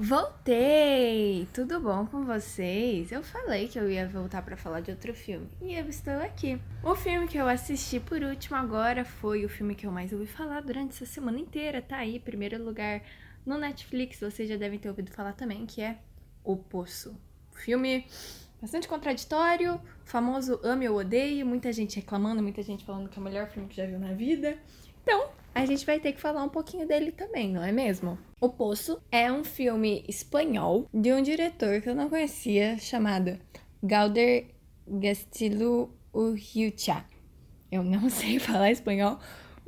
Voltei! Tudo bom com vocês? Eu falei que eu ia voltar para falar de outro filme e eu estou aqui. O filme que eu assisti por último agora foi o filme que eu mais ouvi falar durante essa semana inteira. Tá aí, primeiro lugar no Netflix, vocês já devem ter ouvido falar também, que é O Poço. Filme bastante contraditório, famoso ame ou odeio, muita gente reclamando, muita gente falando que é o melhor filme que já viu na vida. Então, a gente vai ter que falar um pouquinho dele também, não é mesmo? O Poço é um filme espanhol de um diretor que eu não conhecia, chamado Galder Gastillo Urrutia. Eu não sei falar espanhol,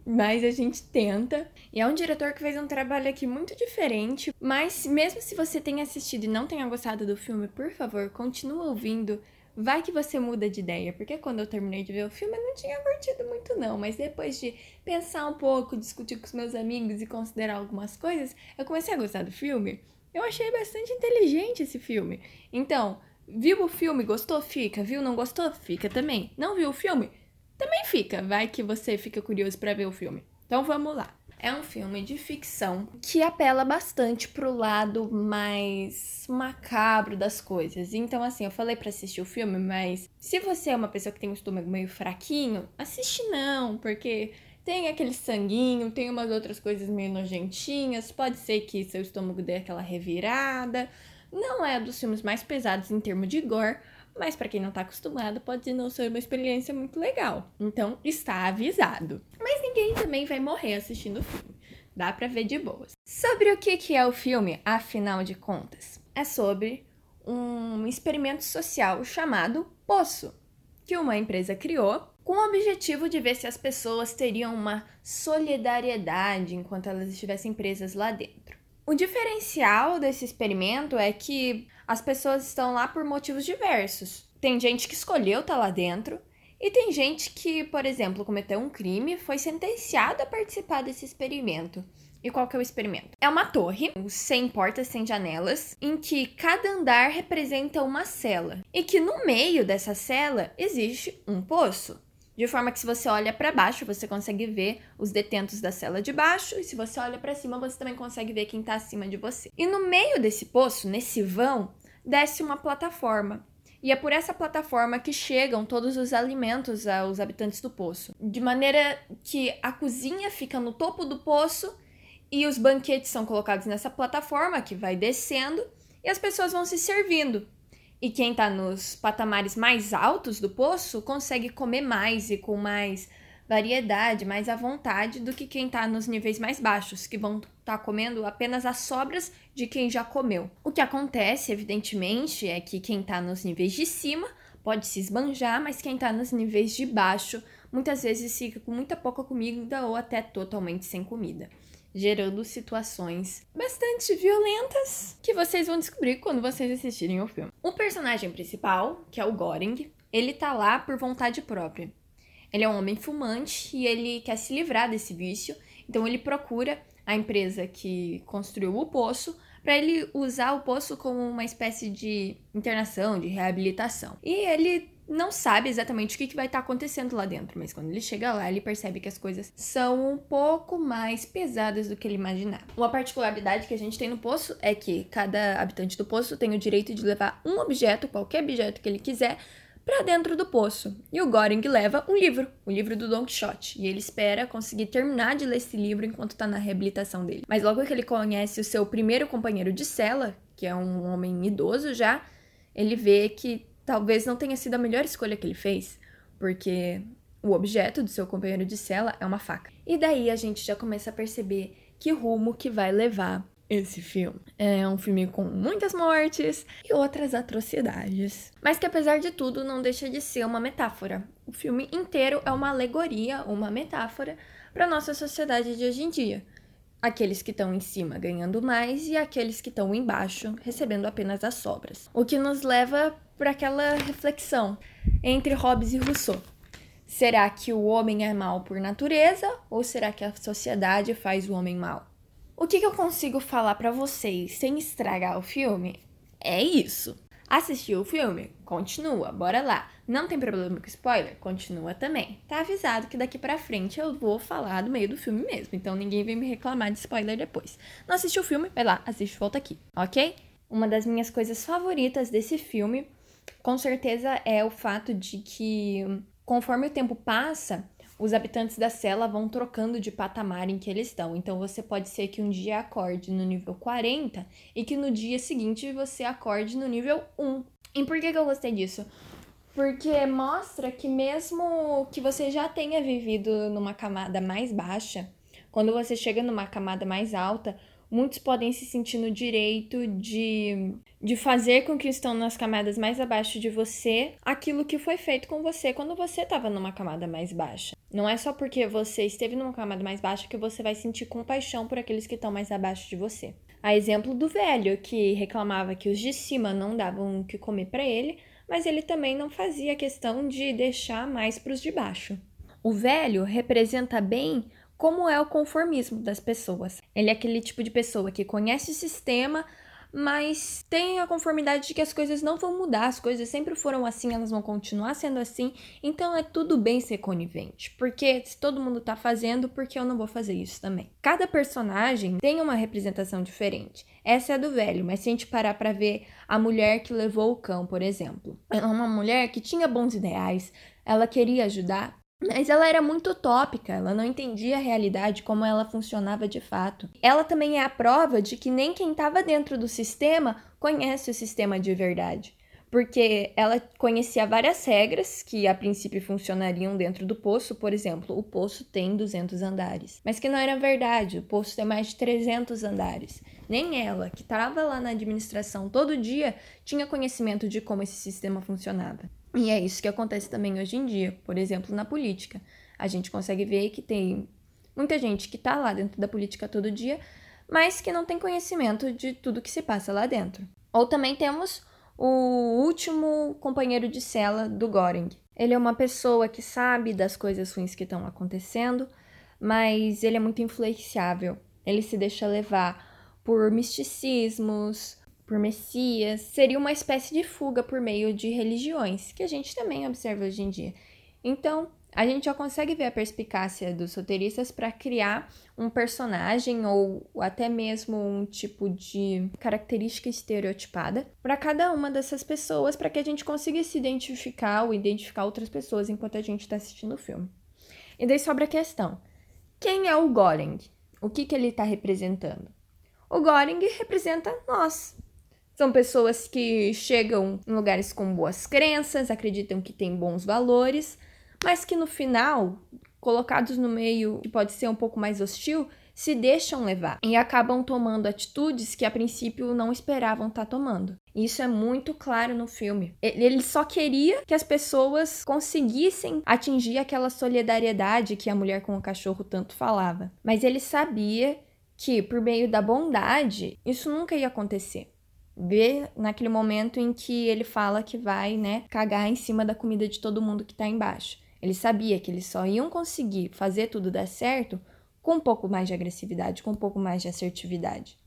mas a gente tenta. E é um diretor que fez um trabalho aqui muito diferente, mas mesmo se você tenha assistido e não tenha gostado do filme, por favor, continue ouvindo vai que você muda de ideia, porque quando eu terminei de ver o filme eu não tinha curtido muito não, mas depois de pensar um pouco, discutir com os meus amigos e considerar algumas coisas, eu comecei a gostar do filme. Eu achei bastante inteligente esse filme. Então, viu o filme, gostou? Fica. Viu, não gostou? Fica também. Não viu o filme? Também fica. Vai que você fica curioso para ver o filme. Então vamos lá é um filme de ficção que apela bastante pro lado mais macabro das coisas. Então, assim, eu falei para assistir o filme, mas se você é uma pessoa que tem um estômago meio fraquinho, assiste não, porque tem aquele sanguinho, tem umas outras coisas meio nojentinhas, pode ser que seu estômago dê aquela revirada. Não é dos filmes mais pesados em termos de gore, mas para quem não tá acostumado, pode não ser uma experiência muito legal. Então, está avisado. Mas ninguém também vai morrer assistindo o filme. Dá pra ver de boas. Sobre o que, que é o filme, afinal de contas? É sobre um experimento social chamado Poço, que uma empresa criou com o objetivo de ver se as pessoas teriam uma solidariedade enquanto elas estivessem presas lá dentro. O diferencial desse experimento é que as pessoas estão lá por motivos diversos. Tem gente que escolheu estar tá lá dentro e tem gente que, por exemplo, cometeu um crime, foi sentenciado a participar desse experimento. E qual que é o experimento? É uma torre, sem portas, sem janelas, em que cada andar representa uma cela. E que no meio dessa cela existe um poço. De forma que se você olha para baixo, você consegue ver os detentos da cela de baixo, e se você olha para cima, você também consegue ver quem está acima de você. E no meio desse poço, nesse vão, desce uma plataforma. E é por essa plataforma que chegam todos os alimentos aos habitantes do poço. De maneira que a cozinha fica no topo do poço e os banquetes são colocados nessa plataforma que vai descendo e as pessoas vão se servindo. E quem está nos patamares mais altos do poço consegue comer mais e com mais variedade, mais à vontade do que quem está nos níveis mais baixos, que vão estar tá comendo apenas as sobras de quem já comeu. O que acontece, evidentemente, é que quem está nos níveis de cima pode se esbanjar, mas quem está nos níveis de baixo muitas vezes fica com muita pouca comida ou até totalmente sem comida gerando situações bastante violentas que vocês vão descobrir quando vocês assistirem o filme. O personagem principal, que é o Goring, ele tá lá por vontade própria. Ele é um homem fumante e ele quer se livrar desse vício, então ele procura a empresa que construiu o poço para ele usar o poço como uma espécie de internação, de reabilitação. E ele não sabe exatamente o que, vai estar tá acontecendo lá dentro, mas quando ele chega lá, ele percebe que as coisas são um pouco mais pesadas do que ele imaginava. Uma particularidade que a gente tem no poço é que cada habitante do poço tem o direito de levar um objeto, qualquer objeto que ele quiser, para dentro do poço. E o Goring leva um livro, o livro do Don Quixote, e ele espera conseguir terminar de ler esse livro enquanto está na reabilitação dele. Mas logo que ele conhece o seu primeiro companheiro de cela, que é um homem idoso já, ele vê que talvez não tenha sido a melhor escolha que ele fez, porque o objeto do seu companheiro de cela é uma faca. E daí a gente já começa a perceber que rumo que vai levar esse filme. É um filme com muitas mortes e outras atrocidades, mas que apesar de tudo não deixa de ser uma metáfora. O filme inteiro é uma alegoria, uma metáfora para nossa sociedade de hoje em dia. Aqueles que estão em cima ganhando mais e aqueles que estão embaixo recebendo apenas as sobras. O que nos leva por aquela reflexão entre Hobbes e Rousseau. Será que o homem é mal por natureza ou será que a sociedade faz o homem mal? O que, que eu consigo falar para vocês sem estragar o filme é isso. Assistiu o filme? Continua, bora lá. Não tem problema com spoiler? Continua também. Tá avisado que daqui pra frente eu vou falar do meio do filme mesmo, então ninguém vem me reclamar de spoiler depois. Não assistiu o filme? Vai lá, assiste volta aqui, ok? Uma das minhas coisas favoritas desse filme, com certeza, é o fato de que conforme o tempo passa, os habitantes da cela vão trocando de patamar em que eles estão. Então você pode ser que um dia acorde no nível 40 e que no dia seguinte você acorde no nível 1. E por que, que eu gostei disso? Porque mostra que mesmo que você já tenha vivido numa camada mais baixa, quando você chega numa camada mais alta, muitos podem se sentir no direito de, de fazer com que estão nas camadas mais abaixo de você aquilo que foi feito com você quando você estava numa camada mais baixa. Não é só porque você esteve numa camada mais baixa que você vai sentir compaixão por aqueles que estão mais abaixo de você. A exemplo do velho que reclamava que os de cima não davam o que comer para ele, mas ele também não fazia questão de deixar mais para os de baixo. O velho representa bem como é o conformismo das pessoas. Ele é aquele tipo de pessoa que conhece o sistema, mas tem a conformidade de que as coisas não vão mudar, as coisas sempre foram assim, elas vão continuar sendo assim, então é tudo bem ser conivente, porque se todo mundo tá fazendo, por que eu não vou fazer isso também? Cada personagem tem uma representação diferente. Essa é a do velho, mas se a gente parar para ver a mulher que levou o cão, por exemplo, é uma mulher que tinha bons ideais, ela queria ajudar, mas ela era muito utópica, ela não entendia a realidade como ela funcionava de fato. Ela também é a prova de que nem quem estava dentro do sistema conhece o sistema de verdade. Porque ela conhecia várias regras que a princípio funcionariam dentro do poço, por exemplo, o poço tem 200 andares, mas que não era verdade, o poço tem mais de 300 andares. Nem ela, que estava lá na administração todo dia, tinha conhecimento de como esse sistema funcionava. E é isso que acontece também hoje em dia, por exemplo, na política. A gente consegue ver que tem muita gente que está lá dentro da política todo dia, mas que não tem conhecimento de tudo que se passa lá dentro. Ou também temos o último companheiro de cela do Goring. Ele é uma pessoa que sabe das coisas ruins que estão acontecendo, mas ele é muito influenciável. Ele se deixa levar por misticismos, por Messias, seria uma espécie de fuga por meio de religiões, que a gente também observa hoje em dia. Então, a gente já consegue ver a perspicácia dos roteiristas para criar um personagem ou até mesmo um tipo de característica estereotipada para cada uma dessas pessoas, para que a gente consiga se identificar ou identificar outras pessoas enquanto a gente está assistindo o filme. E daí sobra a questão: quem é o Goring? O que, que ele está representando? O Goring representa nós, são pessoas que chegam em lugares com boas crenças, acreditam que têm bons valores, mas que no final, colocados no meio que pode ser um pouco mais hostil, se deixam levar e acabam tomando atitudes que a princípio não esperavam estar tá tomando. Isso é muito claro no filme. Ele só queria que as pessoas conseguissem atingir aquela solidariedade que a mulher com o cachorro tanto falava. Mas ele sabia que, por meio da bondade, isso nunca ia acontecer vê naquele momento em que ele fala que vai, né, cagar em cima da comida de todo mundo que tá embaixo. Ele sabia que eles só iam conseguir fazer tudo dar certo com um pouco mais de agressividade, com um pouco mais de assertividade.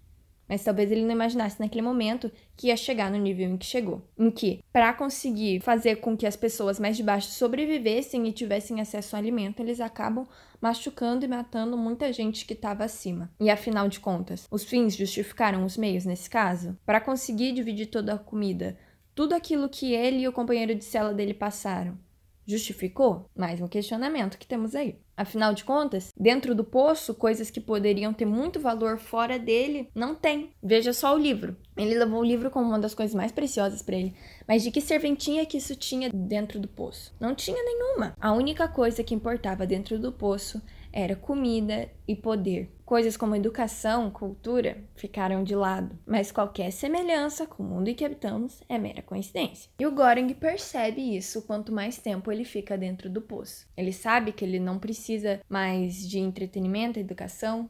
Mas talvez ele não imaginasse naquele momento que ia chegar no nível em que chegou. Em que, para conseguir fazer com que as pessoas mais de baixo sobrevivessem e tivessem acesso ao alimento, eles acabam machucando e matando muita gente que estava acima. E afinal de contas, os fins justificaram os meios nesse caso? Para conseguir dividir toda a comida, tudo aquilo que ele e o companheiro de cela dele passaram, Justificou? Mais um questionamento que temos aí. Afinal de contas, dentro do poço, coisas que poderiam ter muito valor fora dele não tem. Veja só o livro. Ele levou o livro como uma das coisas mais preciosas para ele. Mas de que serventia que isso tinha dentro do poço? Não tinha nenhuma. A única coisa que importava dentro do poço era comida e poder. Coisas como educação, cultura ficaram de lado, mas qualquer semelhança com o mundo em que habitamos é mera coincidência. E o Goring percebe isso quanto mais tempo ele fica dentro do poço. Ele sabe que ele não precisa mais de entretenimento educação,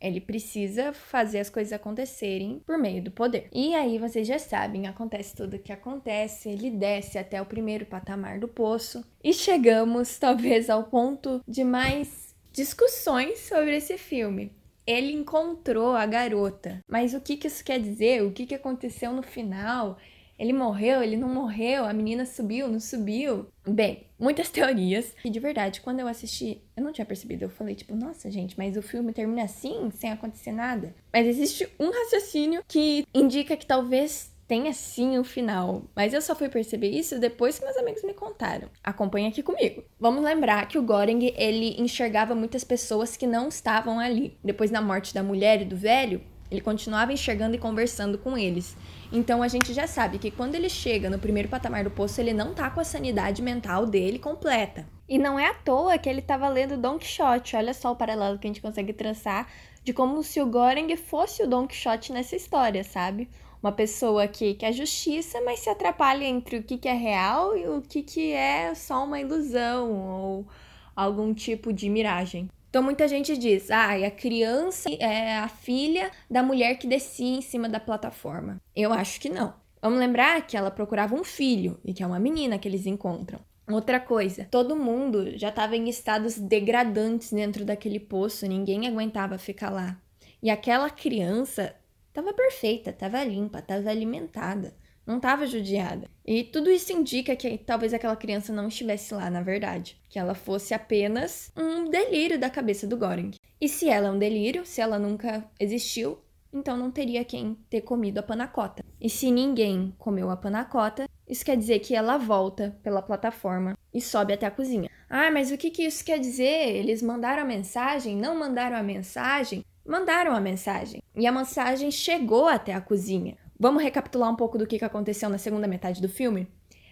ele precisa fazer as coisas acontecerem por meio do poder. E aí vocês já sabem, acontece tudo o que acontece, ele desce até o primeiro patamar do poço e chegamos talvez ao ponto de mais discussões sobre esse filme. Ele encontrou a garota, mas o que, que isso quer dizer? O que, que aconteceu no final? Ele morreu, ele não morreu, a menina subiu, não subiu. Bem, muitas teorias. E de verdade, quando eu assisti, eu não tinha percebido. Eu falei, tipo, nossa, gente, mas o filme termina assim, sem acontecer nada. Mas existe um raciocínio que indica que talvez tenha sim o um final. Mas eu só fui perceber isso depois que meus amigos me contaram. Acompanhe aqui comigo. Vamos lembrar que o Goring, ele enxergava muitas pessoas que não estavam ali. Depois da morte da mulher e do velho, ele continuava enxergando e conversando com eles. Então a gente já sabe que quando ele chega no primeiro patamar do poço, ele não tá com a sanidade mental dele completa. E não é à toa que ele tava lendo Don Quixote. Olha só o paralelo que a gente consegue traçar de como se o Goreng fosse o Don Quixote nessa história, sabe? Uma pessoa que quer justiça, mas se atrapalha entre o que, que é real e o que, que é só uma ilusão ou algum tipo de miragem. Então muita gente diz: ah, a criança é a filha da mulher que descia em cima da plataforma. Eu acho que não. Vamos lembrar que ela procurava um filho e que é uma menina que eles encontram. Outra coisa, todo mundo já estava em estados degradantes dentro daquele poço, ninguém aguentava ficar lá. E aquela criança estava perfeita, estava limpa, estava alimentada não estava judiada. E tudo isso indica que talvez aquela criança não estivesse lá, na verdade. Que ela fosse apenas um delírio da cabeça do Goring. E se ela é um delírio, se ela nunca existiu, então não teria quem ter comido a panacota. E se ninguém comeu a panacota, isso quer dizer que ela volta pela plataforma e sobe até a cozinha. Ah, mas o que, que isso quer dizer? Eles mandaram a mensagem? Não mandaram a mensagem? Mandaram a mensagem. E a mensagem chegou até a cozinha. Vamos recapitular um pouco do que aconteceu na segunda metade do filme?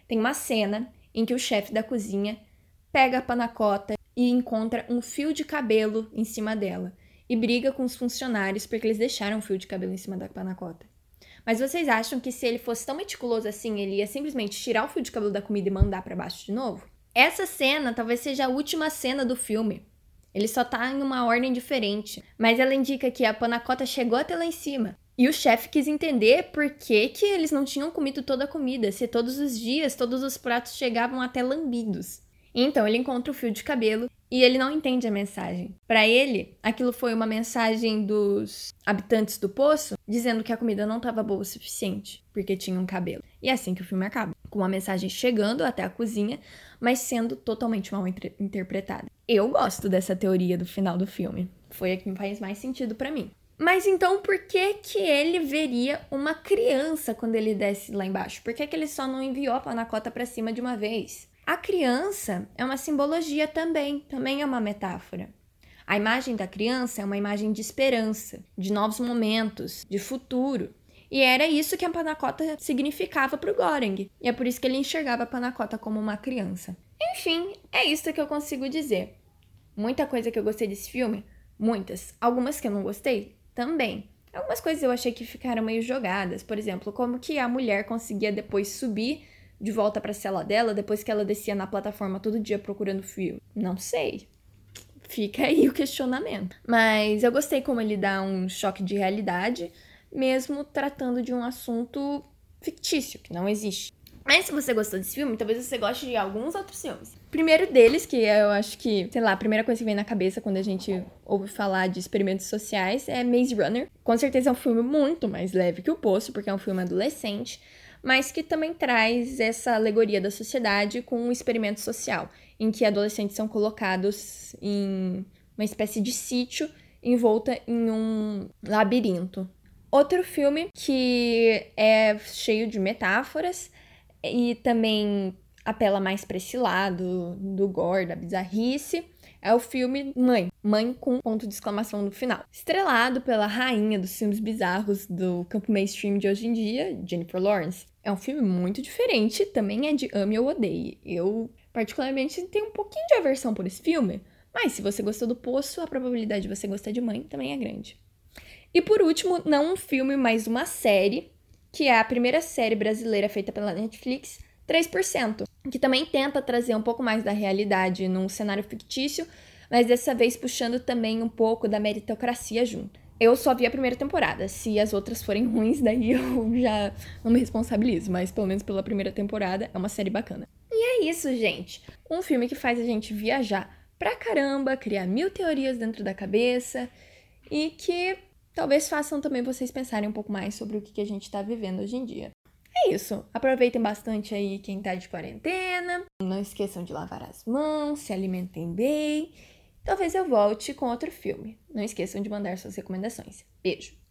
Tem uma cena em que o chefe da cozinha pega a panacota e encontra um fio de cabelo em cima dela e briga com os funcionários porque eles deixaram um fio de cabelo em cima da panacota. Mas vocês acham que se ele fosse tão meticuloso assim, ele ia simplesmente tirar o fio de cabelo da comida e mandar para baixo de novo? Essa cena talvez seja a última cena do filme. Ele só tá em uma ordem diferente, mas ela indica que a panacota chegou até lá em cima e o chefe quis entender por que, que eles não tinham comido toda a comida, se todos os dias todos os pratos chegavam até lambidos. Então ele encontra o fio de cabelo e ele não entende a mensagem. Para ele, aquilo foi uma mensagem dos habitantes do poço dizendo que a comida não estava boa o suficiente porque tinha um cabelo. E é assim que o filme acaba, com uma mensagem chegando até a cozinha, mas sendo totalmente mal interpretada. Eu gosto dessa teoria do final do filme. Foi a que faz mais sentido para mim. Mas então por que que ele veria uma criança quando ele desce lá embaixo? Por que, que ele só não enviou a panacota para cima de uma vez? A criança é uma simbologia também, também é uma metáfora. A imagem da criança é uma imagem de esperança, de novos momentos, de futuro. E era isso que a panacota significava para o Goreng. E é por isso que ele enxergava a panacota como uma criança. Enfim, é isso que eu consigo dizer. Muita coisa que eu gostei desse filme, muitas. Algumas que eu não gostei, também. Algumas coisas eu achei que ficaram meio jogadas, por exemplo, como que a mulher conseguia depois subir de volta para a cela dela depois que ela descia na plataforma todo dia procurando fio. Não sei. Fica aí o questionamento. Mas eu gostei como ele dá um choque de realidade, mesmo tratando de um assunto fictício, que não existe. Mas se você gostou desse filme, talvez você goste de alguns outros filmes. Primeiro deles, que eu acho que, sei lá, a primeira coisa que vem na cabeça quando a gente ouve falar de experimentos sociais é Maze Runner. Com certeza é um filme muito mais leve que o Poço, porque é um filme adolescente, mas que também traz essa alegoria da sociedade com um experimento social, em que adolescentes são colocados em uma espécie de sítio envolta em um labirinto. Outro filme que é cheio de metáforas e também apela mais para esse lado do gore, da bizarrice, é o filme Mãe. Mãe com ponto de exclamação no final. Estrelado pela rainha dos filmes bizarros do campo mainstream de hoje em dia, Jennifer Lawrence. É um filme muito diferente, também é de ame ou odeie. Eu, particularmente, tenho um pouquinho de aversão por esse filme, mas se você gostou do Poço, a probabilidade de você gostar de Mãe também é grande. E por último, não um filme, mas uma série que é a primeira série brasileira feita pela Netflix, 3%, que também tenta trazer um pouco mais da realidade num cenário fictício, mas dessa vez puxando também um pouco da meritocracia junto. Eu só vi a primeira temporada. Se as outras forem ruins, daí eu já não me responsabilizo, mas pelo menos pela primeira temporada é uma série bacana. E é isso, gente. Um filme que faz a gente viajar pra caramba, criar mil teorias dentro da cabeça e que talvez façam também vocês pensarem um pouco mais sobre o que a gente está vivendo hoje em dia. é isso. Aproveitem bastante aí quem tá de quarentena. Não esqueçam de lavar as mãos, se alimentem bem. Talvez eu volte com outro filme. Não esqueçam de mandar suas recomendações. Beijo!